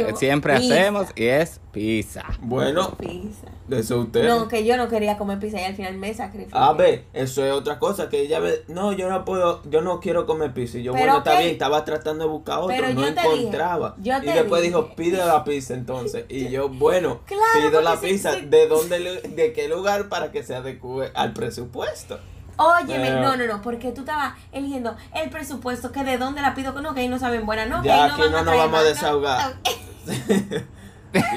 busca- siempre pizza. hacemos y es pizza. Bueno, Pizza. de eso usted. No, que yo no quería comer pizza y al final me sacrifiqué. A ver, eso es otra cosa que ella ve, no, yo no puedo, yo no quiero comer pizza. Y yo, Pero bueno, está bien, estaba tratando de buscar otro, Pero no yo te dije, encontraba. yo y después dije. dijo, pide la pizza entonces. Y *laughs* yo, bueno, Claro, pido la pizza, ¿de dónde, le- de qué lugar para que se adecue al presupuesto? Óyeme, Pero- no, no, no, porque tú estabas eligiendo el presupuesto, que de dónde la pido, que no, que ahí no saben buena, no, que Ya ahí no van no nos vamos a desahogar. no. *laughs*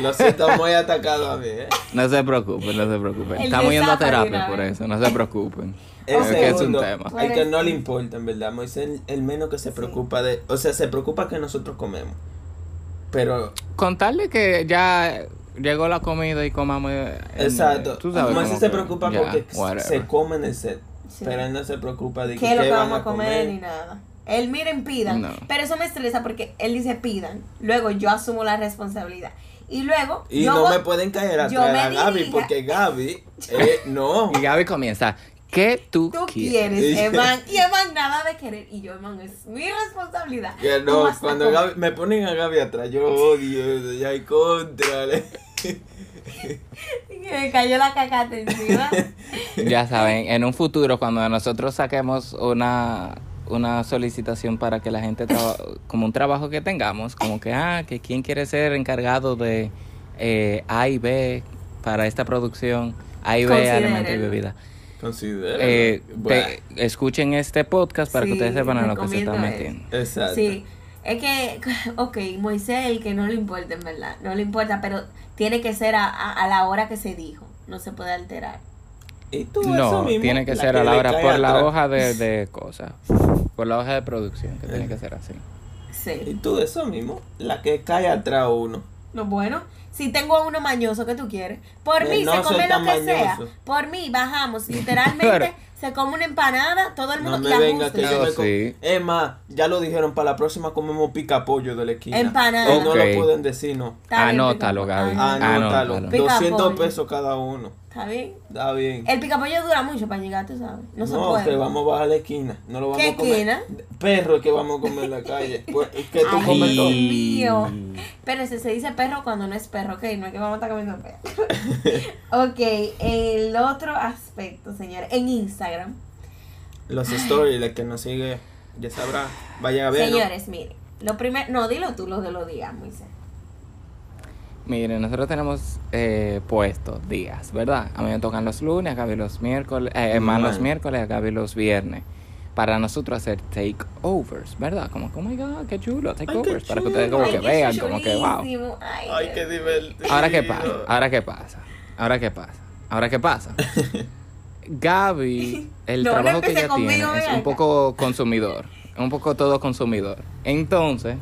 Lo siento muy atacado a mí, ¿eh? No se preocupen, no se preocupen. El Estamos yendo a terapia por eso, no se preocupen. *laughs* El Es que es un tema. el que no le importa, en verdad. Moisés el, el menos que se preocupa de... O sea, se preocupa que nosotros comemos. Pero, Contarle que ya llegó la comida y comamos. en- exacto. tú sabes, Moisés se que preocupa ya, porque whatever. se come en el set. Sí. Pero él no se preocupa de que ¿Qué es lo que vamos a comer ni nada? Él, miren, pidan. No. Pero eso me estresa porque él dice pidan. Luego yo asumo la responsabilidad. Y luego. Y yo no voy- me pueden caer yo atrás me a Gaby porque Gaby, *laughs* eh, no. Y Gaby comienza. ¿Qué tú, Tú quieres? quieres, Eman. *laughs* Y Eman nada de querer. Y yo, Eman, es mi responsabilidad. Que no, cuando comer. Gaby, me ponen a Gaby atrás, yo odio eso, ya hay contra. *laughs* *laughs* me cayó la cacata encima. *laughs* Ya saben, en un futuro, cuando nosotros saquemos una, una solicitación para que la gente traba- como un trabajo que tengamos, como que, ah, que quién quiere ser encargado de eh, A y B para esta producción, A y B, alimento y bebida. Considera. Eh, Bueno, te- escuchen este podcast para que ustedes sepan en lo que se están metiendo. exacto. Sí, es que, *laughs* ok, Moisés el que no le importa, en verdad, no le importa, pero tiene que ser a, a, a la hora que se dijo, no se puede alterar. ¿Y tú eso No, mismo? tiene que ser a la hora, por la hoja de, de *laughs* cosas, por la hoja de producción, que tiene que ser así. Y Sí. tú eso mismo, la que cae atrás a uno. No, bueno, si tengo a uno mañoso que tú quieres, por Eh, mí no se come lo que sea, por mí bajamos, *laughs* literalmente Pero- se come una empanada, todo el No mundo me y venga que yo No, me sí. Es más, ya lo dijeron, para la próxima comemos pica pollo de la esquina. Empanada. Y no lo pueden decir, no. Anótalo, Gaby. No, Anótalo. Pica 200 pollo. pesos cada uno. ¿Está bien? Está bien. El picapollo dura mucho para llegar, tú sabes. No, se No, puede. que vamos a bajar la esquina. No lo vamos ¿Qué a comer. esquina? Perro que vamos a comer en la calle. *laughs* Pues, es que tú Ay, comes Dios todo. mío. Pero ese se dice perro cuando no es perro, ok, no es que vamos a estar comiendo perro. *laughs* ok, el otro aspecto, señores, en Instagram. Los stories, el que nos sigue, ya sabrá. Vayan a ver. Señores, miren, lo primero, no, dilo tú lo de los días, Moisés. Miren, nosotros tenemos eh, puestos días, ¿verdad? A mí me tocan los lunes, a Gaby los miércoles, eh, Emma los Bueno. miércoles, a Gaby los viernes. Para nosotros hacer takeovers, ¿verdad? Como, oh my god, qué chulo, takeovers. Para que ustedes como Ay, que vean, como que wow. Ay, qué divertido. Ahora qué pasa, ahora qué pasa, ahora qué pasa, ahora qué pasa. *laughs* Gaby, *laughs* el No, no trabajo que ella conmigo, tiene es un poco consumidor, un poco todo consumidor. Entonces,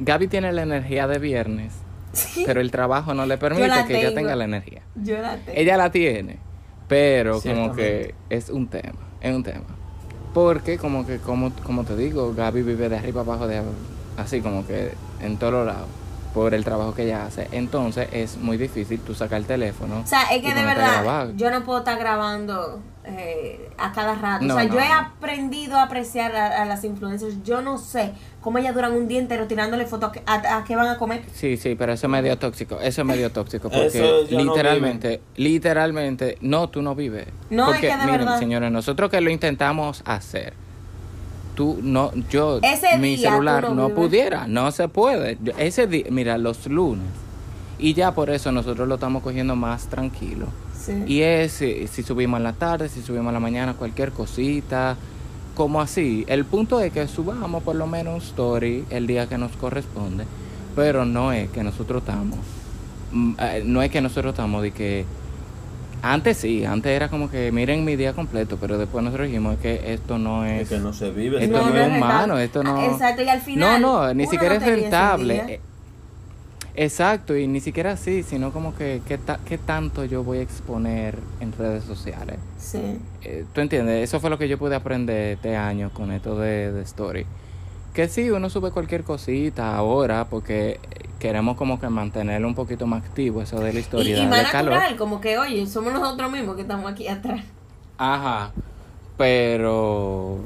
Gaby tiene la energía de viernes, pero el trabajo no le permite que ella tenga la energía. Yo la tengo. Ella la tiene, pero como que es un tema, es un tema. Porque como que, como, como te digo, Gaby vive de arriba abajo, de así como que en todos lados, por el trabajo que ella hace. Entonces es muy difícil tú sacar el teléfono. O sea, es que de verdad, grabar. yo no puedo estar grabando eh, a cada rato. No, o sea, no, yo he no. aprendido a apreciar a, a las influencers. Yo no sé cómo ellas duran un día entero tirándole fotos a, a, a qué van a comer. Sí, sí, pero eso es medio tóxico, eso es medio tóxico, porque literalmente, literalmente, no, tú no vives. No, es porque, que de miren, verdad. señores, nosotros que lo intentamos hacer, tú no, yo, Ese mi día celular no vives. pudiera, no se puede. Ese día, mira, los lunes, y ya por eso nosotros lo estamos cogiendo más tranquilo. Sí. Y es si, si subimos en la tarde, si subimos en la mañana, cualquier cosita, como así. El punto es que subamos por lo menos un story el día que nos corresponde, pero no es que nosotros estamos, mm, eh, no es que nosotros estamos de que, antes sí, antes era como que miren mi día completo, pero después nosotros dijimos que esto no es... Es que no se vive. Esto no, no es es humano, esto no... Exacto, y al final, No, no, ni siquiera no es rentable. Exacto, y ni siquiera así, sino como que qué, ta- qué tanto yo voy a exponer en redes sociales. Sí. Eh, ¿Tú entiendes? Eso fue lo que yo pude aprender este año con esto de, de Story. Que sí, uno sube cualquier cosita ahora porque eh, queremos como que mantenerlo un poquito más activo, eso de la Y, historia, y darle más calor. natural, como que, oye, somos nosotros mismos que estamos aquí atrás. Ajá, pero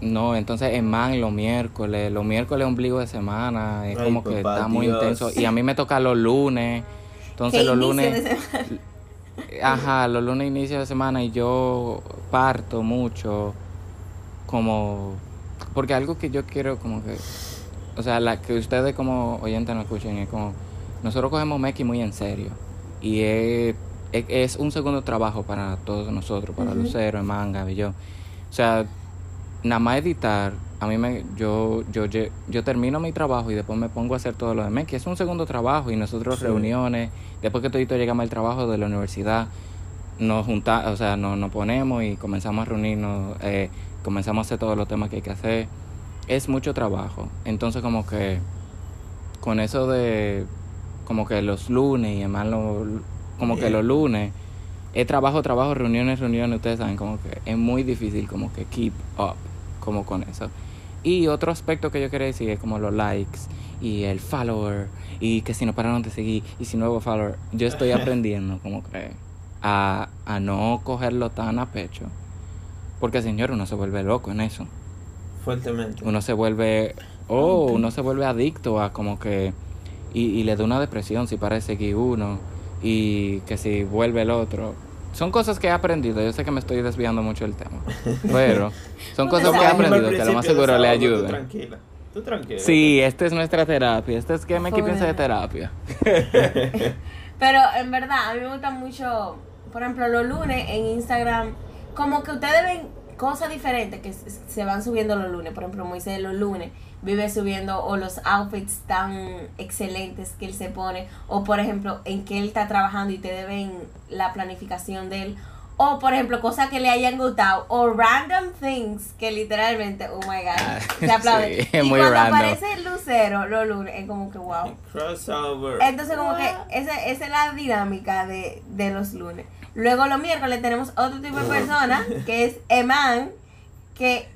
No, entonces en man los miércoles, los miércoles ombligo de semana, es Ay, como que está muy intenso. Y a mí me toca los lunes, entonces los lunes... de semana. Ajá, los lunes inicio de semana y yo parto mucho como porque algo que yo quiero como que o sea, la que ustedes como oyentes no escuchen es como nosotros cogemos Meki muy en serio y es, es, es un segundo trabajo para todos nosotros, para Lucero, Manga y yo. O sea, nada más editar, a mí me yo yo yo, yo termino mi trabajo y después me pongo a hacer todo lo de Meki, es un segundo trabajo y nosotros Sí. reuniones, después que todito llegamos al trabajo de la universidad, nos juntamos, o sea, nos, nos ponemos y comenzamos a reunirnos, eh, comenzamos a hacer todos los temas que hay que hacer. Es mucho trabajo. Entonces como que con eso de como que los lunes y además lo- como que los lunes es trabajo, trabajo, reuniones, reuniones, ustedes saben, como que es muy difícil como que keep up como con eso. Y otro aspecto que yo quería decir es como los likes y el follower y que si no pararon de seguir y si nuevo follower, yo estoy *laughs* aprendiendo como que a, a no cogerlo tan a pecho. Porque señor, uno se vuelve loco en eso. Fuertemente. Uno se vuelve, oh, uno se vuelve adicto a como que, y, y le da una depresión si para de seguir uno y que si vuelve el otro. Son cosas que he aprendido, yo sé que me estoy desviando mucho del tema, *laughs* pero son cosas que he aprendido que lo más seguro le Tú ayuden. tranquila. Tú tranquila. Sí, esta es nuestra terapia, esta es que me piensa de terapia. *laughs* Pero en verdad, a mí me gusta mucho, por ejemplo, los lunes en Instagram, como que ustedes ven cosas diferentes que se se van subiendo los lunes. Por ejemplo, Moisés los lunes vive subiendo o los outfits tan excelentes que él se pone, o por ejemplo, en que él está trabajando y ustedes ven la planificación de él. O, por ejemplo, cosas que le hayan gustado. O random things que literalmente, oh my Ah, God, *laughs* se aplaude. sí, es y muy cuando random. aparece el lucero los lunes, es como que wow. Crossover. Entonces como que esa, esa es la dinámica de, de los lunes. Luego los miércoles tenemos otro tipo de persona, que es Eman, que...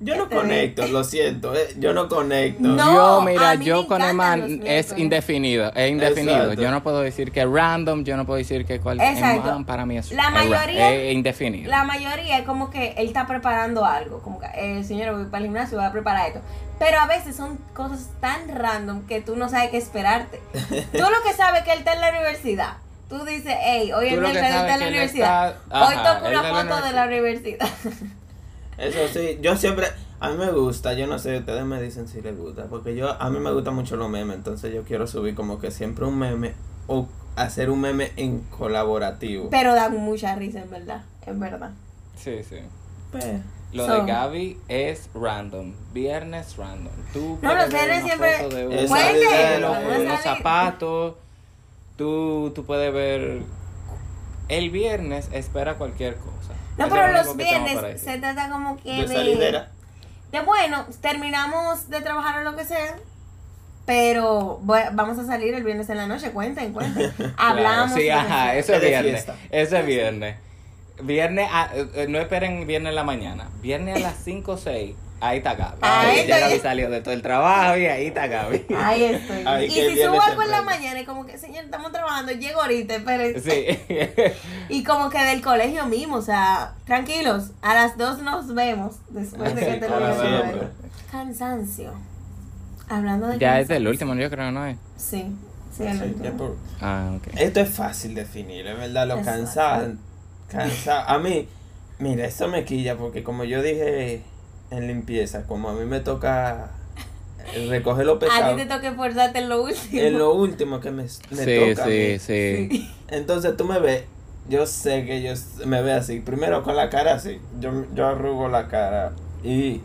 Yo no conecto, lo siento. eh, Yo no conecto. No, yo, mira, yo con Eman es indefinido, es indefinido. Exacto. Yo no puedo decir que es random, yo no puedo decir que cuál Exacto. Eman para mí es, La mayoría- es indefinido. La mayoría es como que él está preparando algo, como que el señor voy para el gimnasio, voy a preparar esto. Pero a veces son cosas tan random que tú no sabes qué esperarte. *laughs* Tú lo que sabes es que él está en la universidad. Tú dices, hey, hoy el sabes está en la universidad. está- hoy toco una en foto de la universidad. *laughs* Eso sí, yo siempre, a mí me gusta, yo no sé, ustedes me dicen si les gusta, porque yo, a mí me gusta mucho los memes, entonces yo quiero subir como que siempre un meme o hacer un meme en colaborativo. Pero dan mucha risa, en verdad. En verdad. Sí, sí. Pero, Lo So- de Gaby es random, viernes random. Tú No, puedes los ver viernes siempre- de un de los- unos zapatos. Tú, tú puedes ver. El viernes espera cualquier cosa. No, pero los viernes se trata como que de de, salidera. de, bueno, terminamos de trabajar o lo que sea, pero voy- vamos a salir el viernes en la noche, cuenten, cuenten. *laughs* Hablamos. Claro, sí, ajá, eso es viernes. Eso es viernes. Viernes, a- eh, no esperen viernes en la mañana. Viernes a las *laughs* 5 o 6, ahí está Gaby. Ahí ya estoy. Gaby salió de todo el trabajo y ahí está Gaby. Ahí estoy. Ay, y si subo algo en la mañana, es como que, señor, estamos trabajando, llego ahorita, esperen. Sí. *laughs* Y como que del colegio mismo, o sea, tranquilos, a las dos nos vemos después de que Sí, termine siempre. colegio. Cansancio. Hablando de ya es el último, yo creo, ¿no es? Sí, sí, el Sí, último. ya por- Ah, ok. Esto es fácil definir, es verdad, lo cansado. Cansado. A mí, mira, eso me quilla porque como yo dije en limpieza, como a mí me toca recoger lo A ti pesado, te toca esforzarte en lo último. es lo último que me, me Sí, toca. a sí, mí. sí. Entonces tú me ves, yo sé que yo me ve así, primero con la cara así, yo, yo arrugo la cara y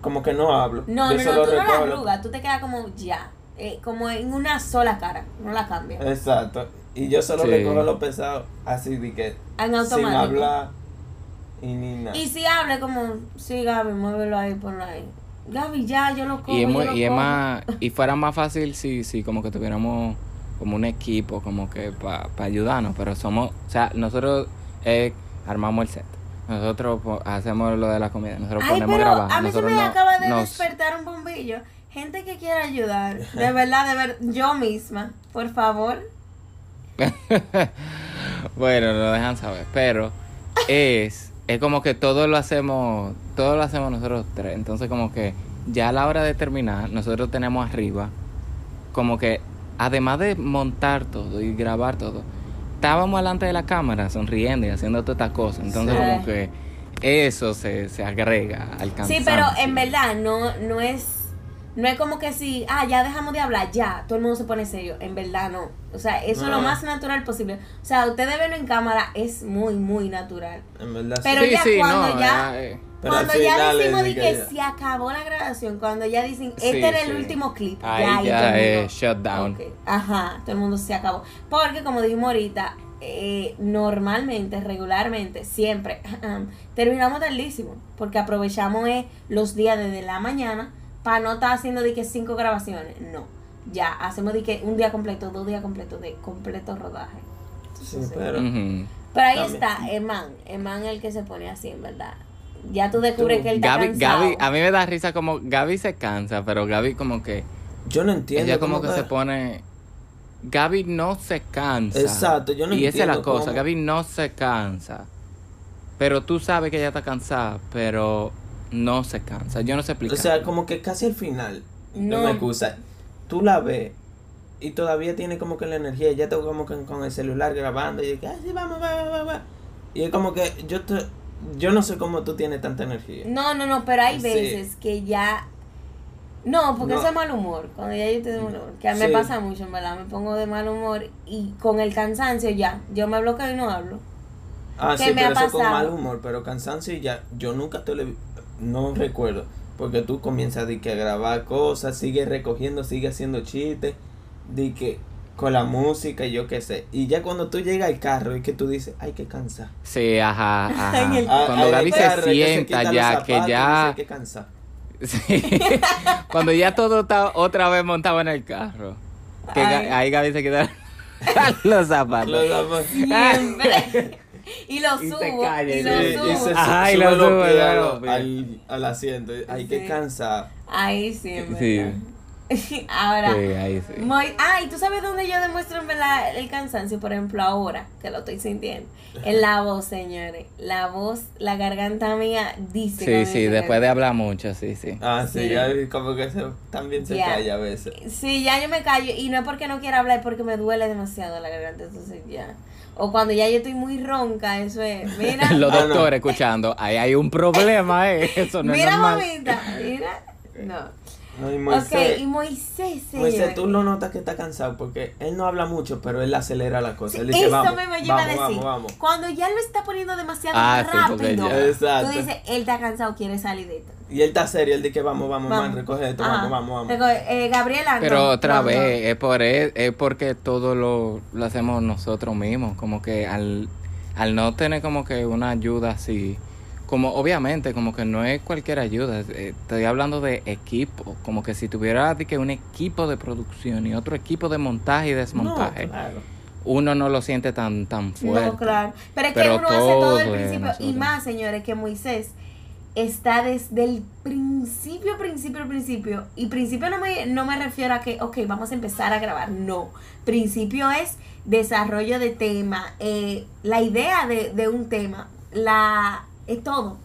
como que no hablo. No, yo no, no, solo tú no la arrugas, tú te quedas como ya, eh, como en una sola cara, no la cambias. Exacto. Y yo solo Sí. recojo lo pesado así de que En sin automático. hablar y ni nada. Y si habla como, sí, Gaby, muévelo ahí, ponlo ahí. Gaby, ya, yo lo cojo. Y es, muy- yo lo y es más, y fuera más fácil si, si como que tuviéramos como un equipo como que para ayudarnos, pero somos, o sea, nosotros eh, armamos el set, nosotros hacemos lo de la comida, nosotros Ay, ponemos pero a grabar, a mí se me no- acaba de nos- despertar un bombillo. Gente que quiera ayudar, de verdad, de ver, yo misma, por favor. *laughs* bueno, lo dejan saber, pero es es como que todo lo hacemos, todo lo hacemos nosotros tres. Entonces como que ya a la hora de terminar, nosotros tenemos arriba, como que además de montar todo y grabar todo, estábamos delante de la cámara sonriendo y haciendo todas estas cosas. Entonces Sí. como que eso se, se agrega al cansancio. Sí, pero en verdad no, no es no es como que si, ah, ya dejamos de hablar, ya, todo el mundo se pone serio. En verdad no. O sea, eso es lo más natural posible. O sea, ustedes verlo en cámara es muy, muy natural. En verdad, Pero sí, ya sí, cuando no, ya- eh, Pero cuando ya decimos es de que que ya- se acabó la grabación, cuando ya dicen, este Sí, era el último clip, Ahí ya, ya todo el es mundo- shutdown. Ok, Ajá, todo el mundo se acabó. Porque como dijimos ahorita, eh, normalmente, regularmente, siempre, *clears throat* terminamos tardísimo. Porque aprovechamos eh, los días desde la mañana para no estar haciendo de que cinco grabaciones. No. Ya, hacemos de que un día completo, dos días completos de completo rodaje. Sí, pero. ahí También. está, Eman. Eman es el que se pone así, en verdad. Ya tú descubres Tú. que él está Gaby, cansado. Gaby, a mí me da risa como Gaby se cansa, pero Gaby como que Yo no entiendo. ella como que se pone Gaby no se cansa. Exacto, yo no Y esa es la entiendo cosa, cómo- Gaby no se cansa. Pero tú sabes que ella está cansada, pero no se cansa. Yo no sé explicar. O sea, como que casi al final. No, No. me excusa. Tú la ves y todavía tiene como que la energía. Ya está como que con el celular grabando y de que, ay, sí, vamos, va, va, va, va". Y es como que yo te, yo no sé cómo tú tienes tanta energía. No, no, no, pero hay Sí. veces que ya. No, porque No. eso es mal humor. Cuando ya yo estoy de mal humor. Que a mí me pasa mucho, en verdad. Me pongo de mal humor y con el cansancio ya. Yo me bloqueo y no hablo. Ah, ¿Qué sí, me pero ha eso con mal humor, pero cansancio y ya. Yo nunca te le, no recuerdo. Porque tú comienzas de que a grabar cosas, sigues recogiendo, sigues haciendo chistes, de que con la música y yo qué sé. Y ya cuando tú llegas al carro y que tú dices, ay, qué cansa. Sí, ajá, ajá. *laughs* En el- Ah, Cuando Gaby se que sienta ya, zapatos que ya... dice, qué cansa. *laughs* Sí. Cuando ya todo está otra vez montado en el carro. Que Ay. ahí Gaby se quita *laughs* los zapatos. Los zapatos. *laughs* Y lo Y subo. calla, y y lo y subo. se Ajá, y lo los pies lo al, sube. al, al asiento. Ay, Sí. qué cansa. Ahí sí, en Sí. *laughs* Ahora. Sí, ahí sí. Muy, ah, y tú sabes dónde yo demuestro el cansancio, por ejemplo, ahora que lo estoy sintiendo. En la voz, señores. La voz, la garganta mía dice. que Sí, sí, después de hablar mucho, sí, sí. Ah, sí, Sí. ya como que se, también se Ya. calla a veces. Sí, ya yo me callo y no es porque no quiera hablar, es porque me duele demasiado la garganta, entonces ya. O cuando ya yo estoy muy ronca, eso es. Mira, *laughs* Los Ah, no. doctores escuchando, ahí hay un problema, eh. *laughs* Eso no es mira, normal. mamita, mira. No. No, y ok, Moisés, y Moisés, señores. Moisés, tú lo notas que está cansado porque él no habla mucho, pero él acelera la cosa. Sí, él dice, eso vamos, me lleva a vamos, decir. vamos, vamos. Cuando ya lo está poniendo demasiado Ah, sí, rápido, ya- tú dices, él está cansado, quiere salir de esto. Y él está serio, él dice, vamos, vamos, Vamos. man, recoge esto, Ajá. vamos, vamos, vamos. Eh, Gabriela, Pero no, otra no, no. vez, es, por, es, es porque todo lo, lo hacemos nosotros mismos. Como que al, al no tener como que una ayuda así, como obviamente, como que no es cualquier ayuda. eh, Estoy hablando de equipo. Como que si tuviera que un equipo de producción y otro equipo de montaje y desmontaje, No, claro. uno no lo siente tan, tan fuerte. No, claro. Pero es Pero que uno hace todo es principio. Y más, señores, que Moisés está desde el principio, principio, principio. Y principio no me, no me refiero a que, ok, vamos a empezar a grabar. No. Principio es desarrollo de tema, eh, la idea de, de un tema, la es todo.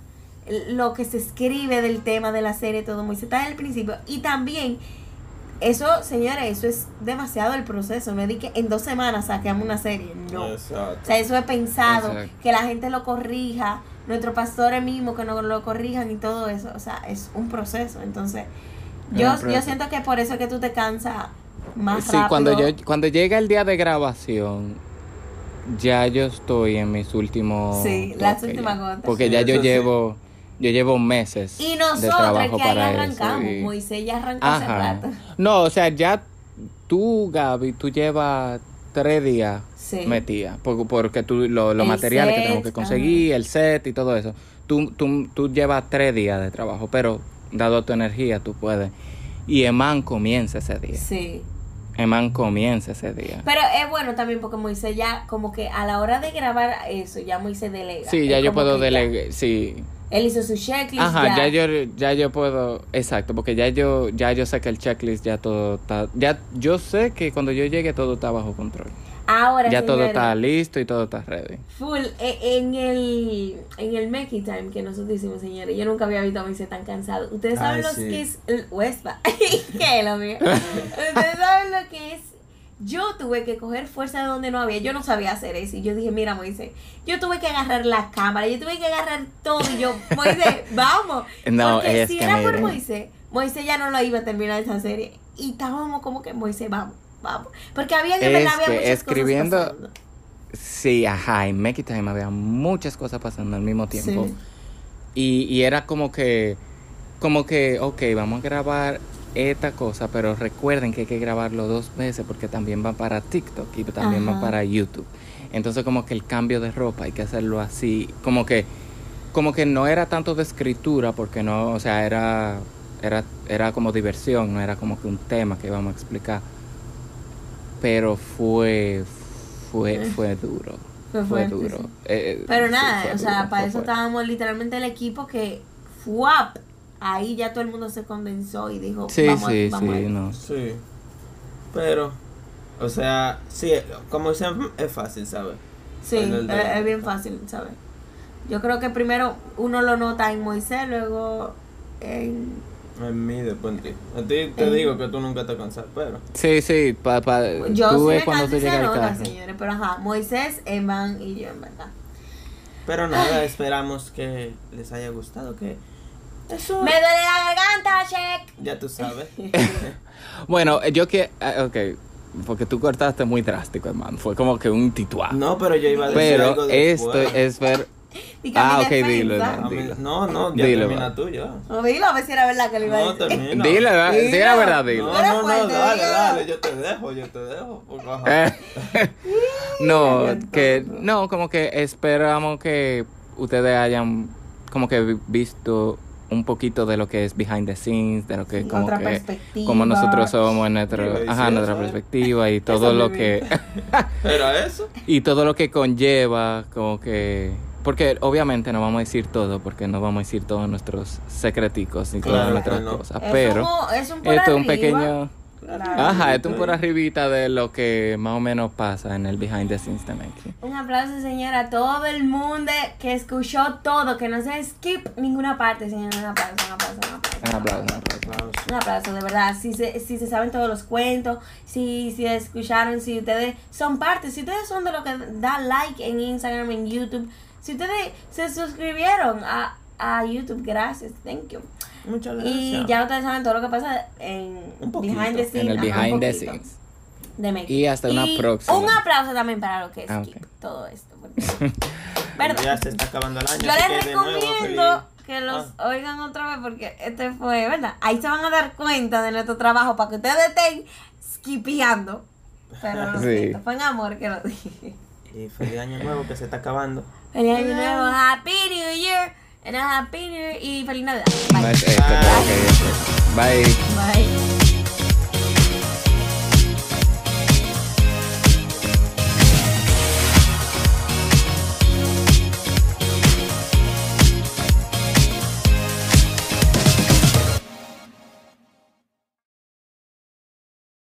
Lo que se escribe del tema de la serie, todo Moisés está en el principio. Y también eso, señores, eso es demasiado el proceso. No es de que en dos semanas saquemos una serie. No. Exacto. O sea, eso es pensado, Exacto. que la gente lo corrija, nuestros pastores mismos que no lo corrijan y todo eso. O sea, es un proceso. Entonces, Es yo, yo siento que por eso es que tú te cansas más Sí, rápido. cuando yo cuando llega el día de grabación, ya yo estoy en mis últimos Sí, las últimas ya. gotas. Porque Sí, ya yo sí. llevo yo llevo meses Y de nosotros, trabajo que ahí para arrancamos. eso. y- Moisés ya arrancó hace Ajá. rato. No, o sea, ya tú, Gaby, tú llevas tres días Sí. metida, por- porque tú los materiales que tenemos que conseguir, el set y todo eso. Tú, tú, tú llevas tres días de trabajo, pero dado tu energía, tú puedes. Y Eman comienza ese día. Sí. Eman comienza ese día. Pero es bueno también porque Moisés ya, como que a la hora de grabar eso, ya Moisés delega. Sí, ya Es yo puedo delegar, sí. Él hizo su checklist. Ajá, ya. ya. yo ya yo puedo, exacto, porque ya yo ya yo sé que el checklist ya todo está ya yo sé que cuando yo llegue todo está bajo control. Ahora, Ya todo está listo y todo está ready. Full, e- en el, en el Making Time que nosotros hicimos, señores, yo nunca había visto a Moisés tan cansado. Ustedes saben Ay, los sí. que es el Wespa. *laughs* ¿Qué es lo mío? Ustedes saben lo que es. Yo tuve que coger fuerza de donde no había. Yo no sabía hacer eso. Y yo dije, mira, Moisés, yo tuve que agarrar la cámara, yo tuve que agarrar todo. Y yo, Moisés, *laughs* vamos. No, Porque es si que era por. Moisés, Moisés ya no lo iba a terminar esa serie. Y estábamos como que, Moisés, vamos. Porque había en verdad había muchas escribiendo- cosas pasando. Sí, ajá, en Make Time había muchas cosas pasando al mismo tiempo. Sí. Y, y era como que, como que, ok, vamos a grabar esta cosa, pero recuerden que hay que grabarlo dos veces porque también va para TikTok y también va Ajá. para YouTube. Entonces como que el cambio de ropa hay que hacerlo así, como que, como que no era tanto de escritura porque no, o sea, era, era, era como diversión, no era como que un tema que íbamos a explicar. Pero fue, fue, fue duro. Fue Fue fuerte, duro. sí. Eh, Pero sí, nada, o sea, para eso fuerte. estábamos literalmente el equipo que ¡fuap! Ahí ya todo el mundo se condensó y dijo, Sí, vamos, a- sí, vamos sí, ir". no. Sí. Pero, o sea, sí, como siempre es fácil, ¿sabes? Sí, de- es bien fácil, ¿sabes? Yo creo que primero uno lo nota en Moisés, luego en... En mí, después en ti. A ti te digo que tú nunca te cansas, pero. Sí, sí, pa, pa, Yo tú sí ves me cuando nota, carro. señores, pero ajá, Moisés, Evan y yo, en verdad. Pero nada, esperamos que les haya gustado, que eso ¡Me duele la garganta, check! ya tú sabes. *laughs* *laughs* Bueno, eh, yo que, ah, ok, porque tú cortaste muy drástico, hermano. Fue como que un tituá. no, pero yo iba a decir Pero algo esto después. es ver. Ah, ok, defensa- dilo, no. dilo. No, no, ya Dilo, termina va. tú ya. O dilo a ver si era verdad que lo iba a No, decir. termina. *laughs* Dile, ¿verdad? Si era verdad, dilo. No, no, no, fuerte, dale, dilo. dale, yo te dejo, yo te dejo. ajá. Eh, *laughs* no, que no, como que esperamos que ustedes hayan como que vi- visto un poquito de lo que es behind the scenes, de lo que Sí, como otra que perspectiva. como nosotros somos en nuestro, Delicioso, ajá, nuestra ¿eh? perspectiva y *laughs* todo lo que Era eso. y todo lo que conlleva, como que porque obviamente no vamos a decir todo porque no vamos a decir todos nuestros secreticos ni todas Claro nuestras no. cosas, Es pero como- es un por esto es un pequeño Claro. Ajá, esto es un por arribita de lo que más o menos pasa en el behind the scenes Make. Un aplauso, señora, a todo el mundo que escuchó todo, que no se skip ninguna parte, señora. Un aplauso, un aplauso, un aplauso. Un aplauso, un aplauso. Un aplauso, de verdad. Si se, si se saben todos los cuentos, si, si escucharon, si ustedes son parte, si ustedes son de los que dan like en Instagram, en YouTube, si ustedes se suscribieron a, a YouTube, gracias, thank you. Muchas gracias. Y ya ustedes saben todo lo que pasa en Un poquito. behind the scenes. En el ajá, un behind the scenes. de. Y hasta una Y próxima. Un aplauso también para lo que es Ah, todo esto. *laughs* Ya se está acabando el año. Yo les que de nuevo, recomiendo que los Ah. oigan otra vez porque este fue, ¿verdad? Ahí se van a dar cuenta de nuestro trabajo para que ustedes estén skipeando. Pero lo *laughs* Sí. siento, fue en amor que lo dije. Y feliz año nuevo que se está acabando. Feliz año nuevo, Happy New Year, and a Happy New Year y feliz Navidad. No Bye. es esto, pero ok, ok. Bye. Bye.